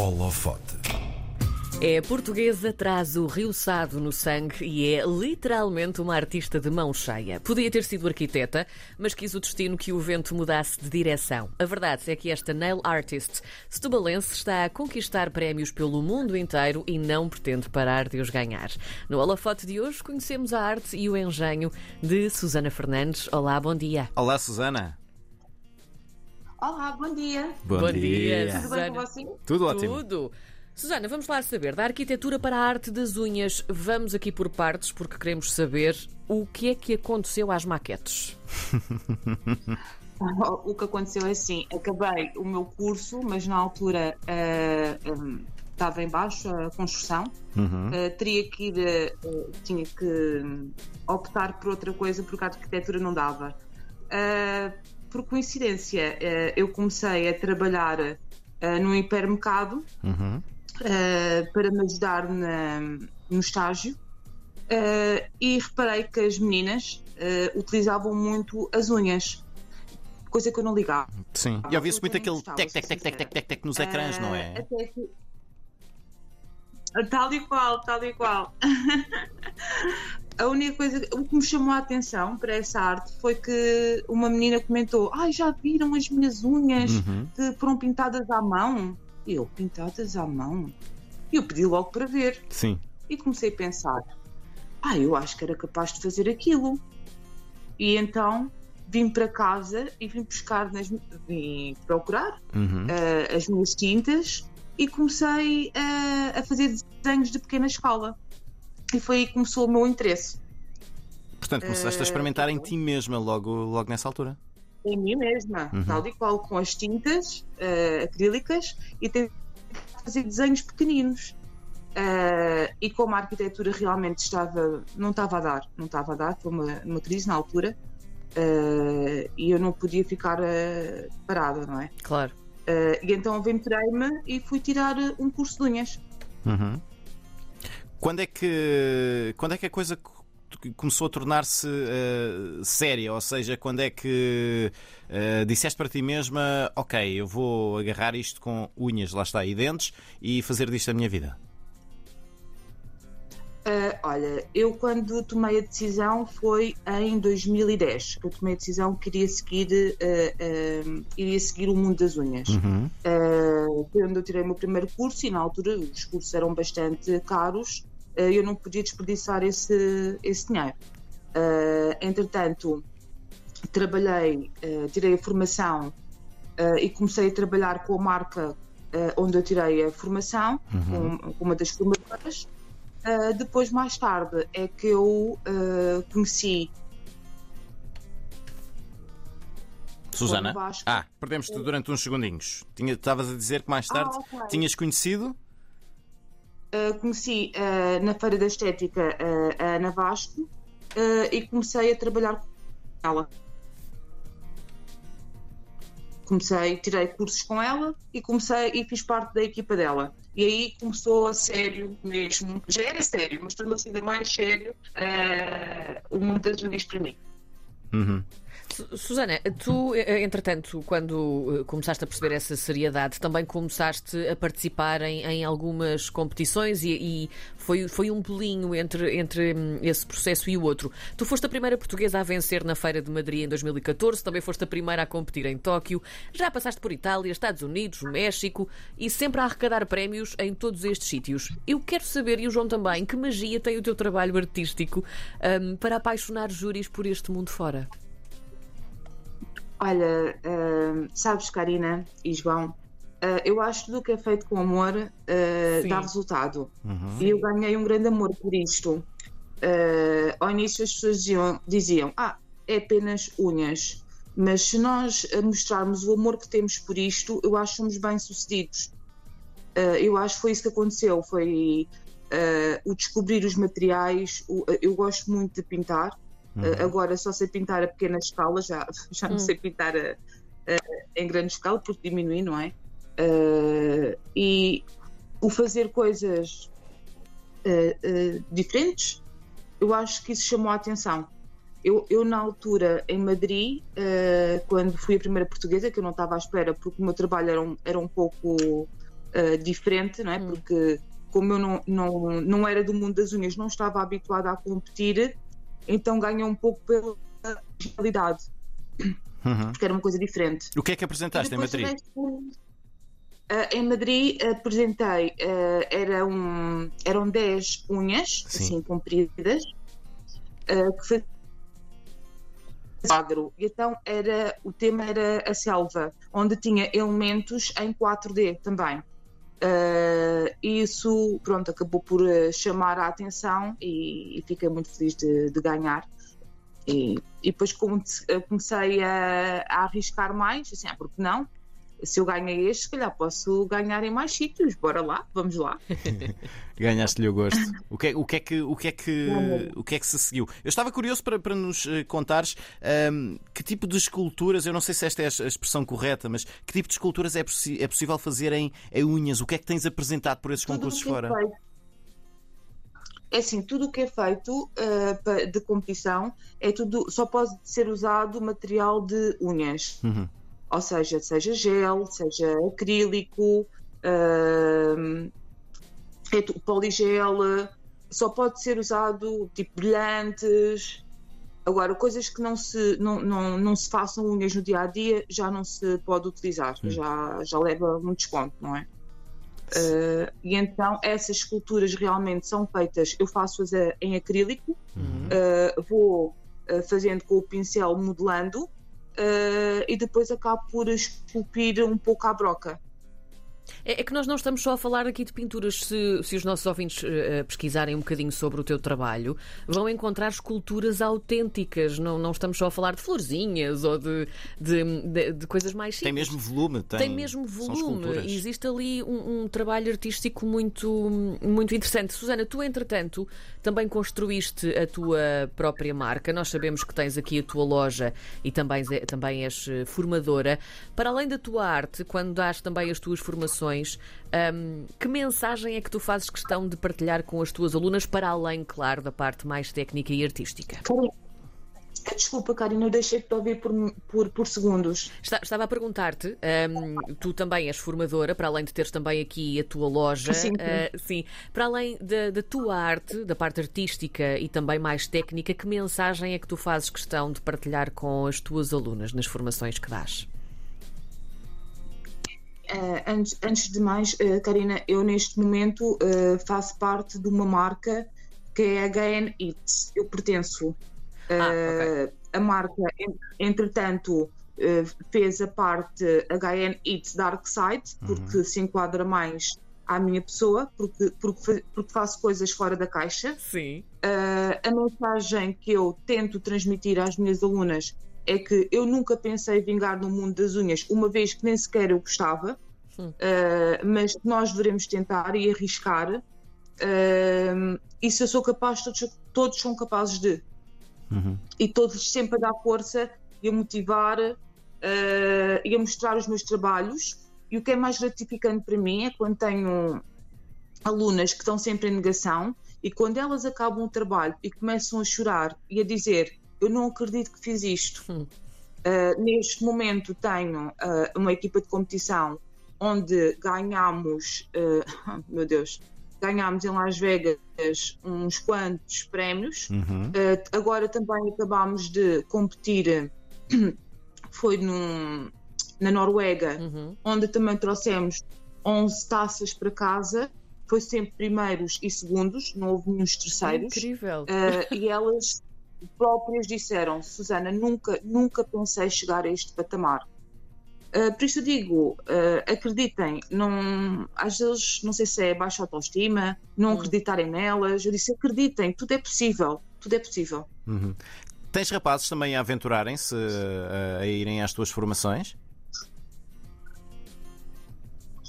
Holofote. É portuguesa, traz o Rio Sado no sangue e é literalmente uma artista de mão cheia. Podia ter sido arquiteta, mas quis o destino que o vento mudasse de direção. A verdade é que esta nail artist setubalense está a conquistar prémios pelo mundo inteiro e não pretende parar de os ganhar. No holofote de hoje conhecemos a arte e o engenho de Susana Fernandes. Olá, bom dia. Olá, Susana. Olá, bom dia. Bom dia, Tudo bem com você? Tudo ótimo. Tudo. Susana, vamos lá saber. Da arquitetura para a arte das unhas, vamos aqui por partes porque queremos saber o que é que aconteceu às maquetes. O que aconteceu é assim, acabei o meu curso, mas na altura eh, hum, estava em baixo a construção, Uhum. Eh, teria que ir, eh, eh, tinha que optar por outra coisa porque a arquitetura não dava. Eh, por coincidência, eh, eu comecei a trabalhar eh, num hipermercado Uhum. eh, para me ajudar na- no estágio e reparei que as meninas utilizavam muito as unhas, coisa que eu não ligava. Sim. E ouvi-se muito aquele tec, tec, tec, tec, tec, tec, tec nos ecrãs, não é? até que- Tal e qual, tal e qual. a única coisa, o que me chamou a atenção para essa arte foi que uma menina comentou: Ai, já viram as minhas unhas Uhum. que foram pintadas à mão? E eu, pintadas à mão? E eu pedi logo para ver. Sim. E comecei a pensar: ah, eu acho que era capaz de fazer aquilo. E então vim para casa e vim buscar, nas, vim procurar Uhum. eh, as minhas tintas e comecei eh, a fazer desenhos de pequena escala. E foi aí que começou o meu interesse. Portanto, começaste a Eh, experimentar em ti mesma logo, logo nessa altura. Em mim mesma, Uhum. tal e qual, com as tintas eh, acrílicas e tentei fazer desenhos pequeninos. Eh, e como a arquitetura realmente estava, não estava a dar, não estava a dar, foi uma, uma crise na altura e eu não podia ficar parada, não é? Claro. E então aventurei-me e fui tirar um curso de unhas. Uhum. Quando é que quando é que a coisa co- começou a tornar-se eh, séria? Ou seja, quando é que eh, disseste para ti mesma, ok, eu vou agarrar isto com unhas, lá está, e dentes e fazer disto a minha vida? Uh, olha, eu quando tomei a decisão foi em 2010 que eu tomei a decisão que iria seguir, uh, uh, iria seguir o mundo das unhas. Uhum. Uh, onde eu tirei o meu primeiro curso e na altura os cursos eram bastante caros uh, eu não podia desperdiçar esse, esse dinheiro. Uh, entretanto, trabalhei, uh, tirei a formação uh, e comecei a trabalhar com a marca uh, onde eu tirei a formação, Uhum. com, com uma das formadoras. Uh, depois, mais tarde, é que eu uh, conheci Susana? Ah, perdemos-te durante uns segundinhos. Tinha- Estavas a dizer que mais tarde Ah, ok. tinhas conhecido. Uh, conheci uh, na Feira da Estética uh, a Ana Vasco e comecei a trabalhar com ela. Comecei, tirei cursos com ela e comecei e fiz parte da equipa dela. E aí começou a sério mesmo. Já era sério, mas tornou-se ainda mais sério o mundo das unhas para mim. Uhum. Su- Susana, tu, eh, entretanto, quando eh, começaste a perceber essa seriedade, também começaste a participar em, em algumas competições e, e foi, foi um pulinho entre, entre hum, esse processo e o outro. Tu foste a primeira portuguesa a vencer na Feira de Madrid em 2014, também foste a primeira a competir em Tóquio, já passaste por Itália, Estados Unidos, México e sempre a arrecadar prémios em todos estes sítios. Eu quero saber, e o João também, que magia tem o teu trabalho artístico hum, para apaixonar júris por este mundo fora? Olha, uh, sabes, Karina e João, uh, eu acho que tudo o que é feito com amor uh, dá resultado. Uhum. E eu ganhei um grande amor por isto. Uh, ao início as pessoas diziam, diziam, ah, é apenas unhas. Mas se nós mostrarmos o amor que temos por isto, eu acho que somos bem-sucedidos. Uh, eu acho que foi isso que aconteceu, foi uh, o descobrir os materiais. o- eu gosto muito de pintar, Uh, agora só sei pintar a pequena escala, já, já não Hum. sei pintar a- a- em grande escala, porque diminui, não é? Uh, e o fazer coisas uh, uh, diferentes, eu acho que isso chamou a atenção. Eu, eu, na altura, em Madrid, uh, quando fui a primeira portuguesa, que eu não estava à espera, porque o meu trabalho era um, era um pouco uh, diferente, não é? Hum. Porque como eu não, não, não era do mundo das unhas, não estava habituada a competir, então ganhei um pouco pela realidade, Uhum. porque era uma coisa diferente. O que é que apresentaste em Madrid? Ah, em Madrid apresentei, ah, era um- eram 10 unhas, Sim. assim, compridas, ah, que foi quadro. E então era, o tema era a selva, onde tinha elementos em 4D também. E isso, pronto, acabou por ah, chamar a atenção e, e fiquei muito feliz de, de ganhar. E, e depois come- comecei a, a arriscar mais, assim, ah, porque não? Se eu ganhei este, se calhar posso ganhar em mais sítios. Bora lá, vamos lá. Ganhaste-lhe o gosto. O que, é- o que é que, o que, é que, o que é que se seguiu? Eu estava curioso para, para nos eh, contares ahm, que tipo de esculturas, eu não sei se esta é a expressão correta, mas que tipo de esculturas é, possi- é possível fazer em, em unhas? O que é que tens apresentado por esses Tudo concursos é fora? feito- É assim, tudo o que é feito pa- de competição é tudo, só pode ser usado material de unhas. Uhum. Ou seja, seja gel, seja acrílico, tu- poligel, só pode ser usado tipo brilhantes. Agora, coisas que não se, não, não, não se façam unhas no dia a dia já não se pode utilizar, já, já leva um desconto, não é? Uh, e então essas esculturas realmente são feitas, eu faço-as a- em acrílico, Uhum. uh, vou uh, fazendo com o pincel modelando uh, e depois acabo por esculpir um pouco à broca. É, é que nós não estamos só a falar aqui de pinturas. Se, se os nossos ouvintes eh, pesquisarem um bocadinho sobre o teu trabalho, vão encontrar esculturas autênticas. Não, não estamos só a falar de florzinhas ou de, de, de- de coisas mais simples. Tem mesmo volume? Tem, Tem mesmo volume. existe ali um, um trabalho artístico muito, muito interessante. Susana, tu, entretanto, também construíste a tua própria marca. Nós sabemos que tens aqui a tua loja e também, também és eh, formadora. Para além da tua arte, quando dás também as tuas formações, hum, que mensagem é que tu fazes questão de partilhar com as tuas alunas, para além, claro, da parte mais técnica e artística? Desculpa, Karina, eu deixei de ouvir por, por, por segundos. Está- Estava a perguntar-te, hum, tu também és formadora, para além de teres também aqui a tua loja, Sim, sim. ah, sim, para além da, da tua arte, da parte artística e também mais técnica, que mensagem é que tu fazes questão de partilhar com as tuas alunas nas formações que dás? Eh, antes, antes de mais, eh, Karina, eu neste momento eh, faço parte de uma marca que é a HN Eats. Eu pertenço. Ah, Eh, A marca, en- entretanto, fez a parte HN Eats Dark Side, porque se enquadra mais à minha pessoa, porque, porque, porque faço coisas fora da caixa. Sim. Uh, a mensagem que eu tento transmitir às minhas alunas é que eu nunca pensei vingar no mundo das unhas, uma vez que nem sequer eu gostava, uh, mas que nós devemos tentar e arriscar. Uh, e se eu sou capaz, todos, todos são capazes de. Uhum. E todos sempre a dar força e a motivar uh, e a mostrar os meus trabalhos. E o que é mais gratificante para mim é quando tenho alunas que estão sempre em negação e quando elas acabam o trabalho e começam a chorar e a dizer eu não acredito que fiz isto. Hum. Uh, neste momento tenho uh, uma equipa de competição onde ganhamos, uh, meu Deus, ganhámos em Las Vegas uns quantos prémios. Uhum. Uh, agora também acabámos de competir, foi num- na Noruega, Uhum. onde também trouxemos 11 taças para casa. Foi sempre primeiros e segundos, não houve nenhum terceiros. Incrível. Uh, e elas próprias disseram: Susana, nunca, nunca pensei chegar a este patamar. Uh, por isso eu digo, uh, acreditem, não, às vezes não sei se é baixa autoestima, não Hum. acreditarem nelas. Eu disse: acreditem, tudo é possível, tudo é possível. Uhum. Tens rapazes também a aventurarem-se a, a irem às tuas formações?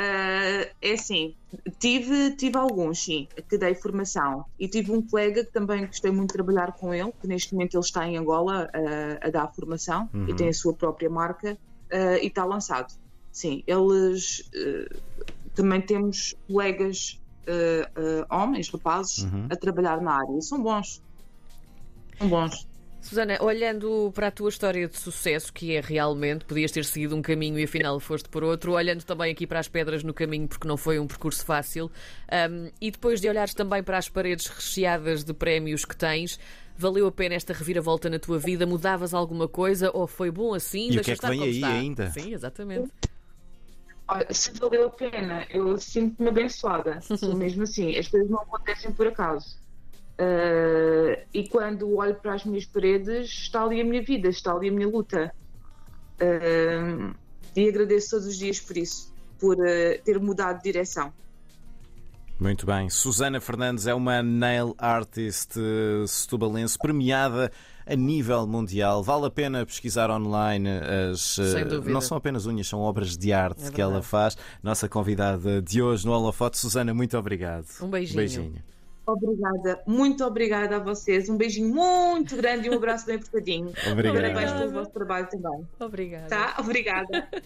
Uh, é assim, tive, tive alguns, sim, que dei formação. E tive um colega que também gostei muito de trabalhar com ele, que neste momento ele está em Angola uh, a dar formação Uhum. e tem a sua própria marca uh, e está lançado. Sim, eles também temos colegas homens, rapazes, Uhum. a trabalhar na área e são bons. São bons. Susana, olhando para a tua história de sucesso, que é realmente, podias ter seguido um caminho e afinal foste por outro, olhando também aqui para as pedras no caminho, porque não foi um percurso fácil, um, e depois de olhares também para as paredes recheadas de prémios que tens, valeu a pena esta reviravolta na tua vida? Mudavas alguma coisa ou foi bom assim? E o que é que vem aí está? ainda? Sim, exatamente. Olha, se valeu a pena, eu sinto-me abençoada. Sou mesmo assim. As coisas não acontecem por acaso. Uh, e quando olho para as minhas paredes, está ali a minha vida, está ali a minha luta. Uh, e agradeço todos os dias por isso, por uh, ter mudado de direção. Muito bem. Susana Fernandes é uma nail artist setubalense premiada a nível mundial. Vale a pena pesquisar online as. Não são apenas unhas, são obras de arte é que ela faz. Nossa convidada de hoje no Holofote, Susana, muito obrigado. Um beijinho. beijinho. Obrigada, muito obrigada a vocês. Um beijinho muito grande e um abraço bem apertadinho. Obrigado. Parabéns pelo vosso trabalho também. Obrigada. Tá? Obrigada.